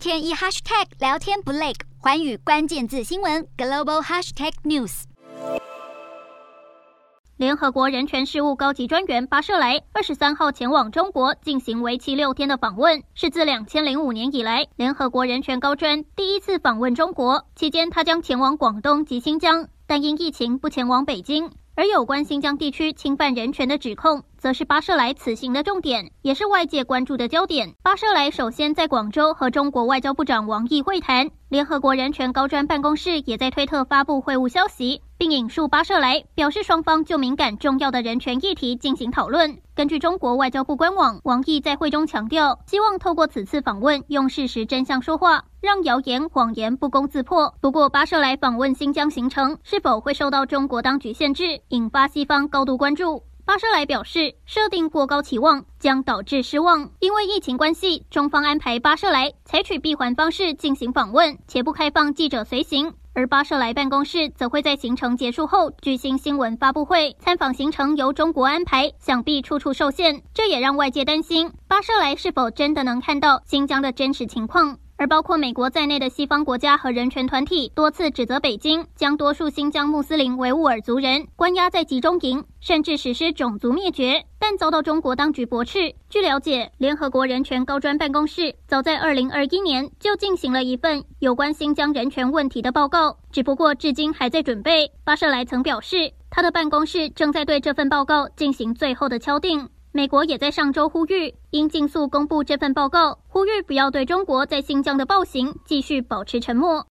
天一 hashtag 聊天不累，寰宇关键字新闻 global hashtag news。联合国人权事务高级专员巴舍莱二十三号前往中国进行为期六天的访问，是自两千零五年以来联合国人权高专第一次访问中国。期间，他将前往广东及新疆，但因疫情不前往北京。而有关新疆地区侵犯人权的指控，则是巴舍莱此行的重点，也是外界关注的焦点。巴舍莱首先在广州和中国外交部长王毅会谈，联合国人权高专办公室也在推特发布会晤消息。并引述巴舍莱表示，双方就敏感重要的人权议题进行讨论。根据中国外交部官网，王毅在会中强调，希望透过此次访问，用事实真相说话，让谣言谎言不攻自破。不过，巴舍莱访问新疆行程是否会受到中国当局限制，引发西方高度关注。巴舍莱表示，设定过高期望将导致失望，因为疫情关系，中方安排巴舍莱采取闭环方式进行访问，且不开放记者随行。而巴舍莱办公室则会在行程结束后举行新闻发布会，参访行程由中国安排，想必处处受限，这也让外界担心巴舍莱是否真的能看到新疆的真实情况。而包括美国在内的西方国家和人权团体多次指责北京将多数新疆穆斯林维吾尔族人关押在集中营，甚至实施种族灭绝，但遭到中国当局驳斥。据了解，联合国人权高专办公室早在二零二一年就进行了一份有关新疆人权问题的报告，只不过至今还在准备。巴舍莱曾表示，他的办公室正在对这份报告进行最后的敲定。美国也在上周呼吁，应尽速公布这份报告，呼吁不要对中国在新疆的暴行继续保持沉默。